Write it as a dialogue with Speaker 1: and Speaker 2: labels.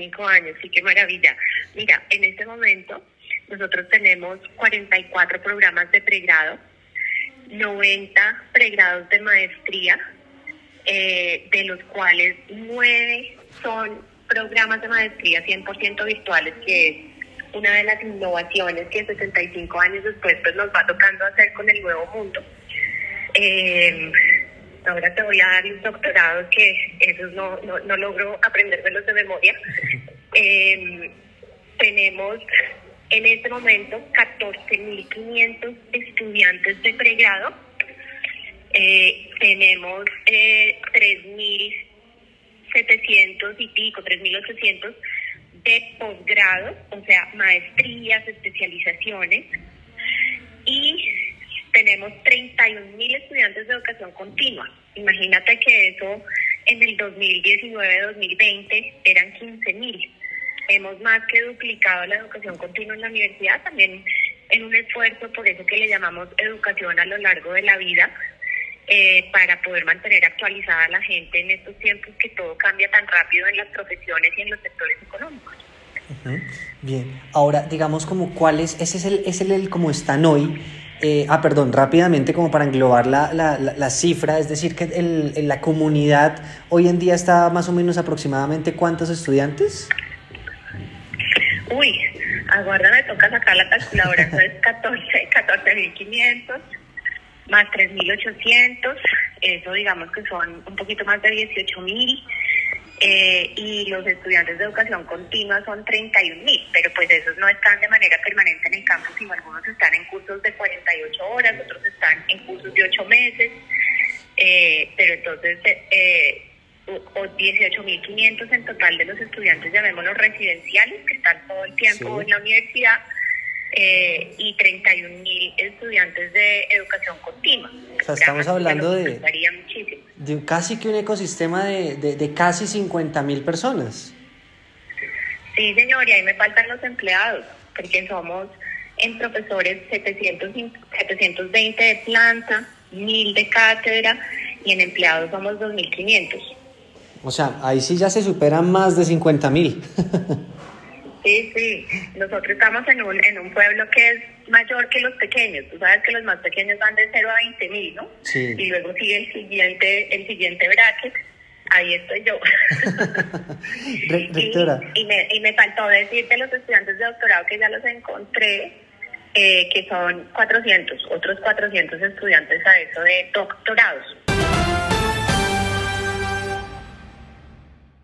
Speaker 1: 75 años, sí, qué maravilla. Mira, en este momento nosotros tenemos 44 programas de pregrado, 90 pregrados de maestría, eh, de los cuales 9 son programas de maestría 100% virtuales, que es una de las innovaciones que 65 años después pues, nos va tocando hacer con el nuevo mundo. Eh, ahora te voy a dar un doctorado que esos no, no, no logro aprendérmelos de memoria. Eh, tenemos en este momento 14.500 estudiantes de pregrado. Eh, tenemos eh, 3.700 y pico, 3.800 de posgrado, o sea, maestrías, especializaciones. Y tenemos 31.000 estudiantes de educación continua. Imagínate que eso en el 2019-2020 eran 15.000 hemos más que duplicado la educación continua en la universidad, también en un esfuerzo por eso que le llamamos educación a lo largo de la vida, eh, para poder mantener actualizada a la gente en estos tiempos que todo cambia tan rápido en las profesiones y en los sectores económicos.
Speaker 2: Bien, ahora digamos como cuál es, ese es el, es el, como están hoy, eh, ah, perdón, rápidamente como para englobar la, la, la, cifra, es decir, que el, en la comunidad hoy en día está más o menos aproximadamente cuántos estudiantes?
Speaker 1: Uy, aguarda, me toca sacar la calculadora, entonces 14, 14.500 más 3.800, eso digamos que son un poquito más de 18.000. Eh, y los estudiantes de educación continua son 31.000, pero pues esos no están de manera permanente en el campus, sino algunos están en cursos de 48 horas, otros están en cursos de 8 meses, eh, pero entonces eh, o 18.500 en total de los estudiantes, llamémoslos residenciales, que están todo el tiempo en la universidad, eh, y 31.000 estudiantes de educación continua.
Speaker 2: O sea, estamos hablando de, de casi que un ecosistema de, de, de casi 50.000 personas.
Speaker 1: Sí, señor, y ahí me faltan los empleados, porque somos en profesores 700, 720 de planta, 1.000 de cátedra, y en empleados somos 2.500.
Speaker 2: O sea, ahí sí ya se superan más de 50 mil.
Speaker 1: sí, sí. Nosotros estamos en un, en un pueblo que es mayor que los pequeños. Tú sabes que los más pequeños van de 0 a 20 mil, ¿no? Sí. Y luego sigue el siguiente, el siguiente bracket. Ahí estoy yo.
Speaker 2: Rectora.
Speaker 1: Y, me, y me faltó decirte los estudiantes de doctorado que ya los encontré, eh, que son 400, otros 400 estudiantes a eso de doctorados.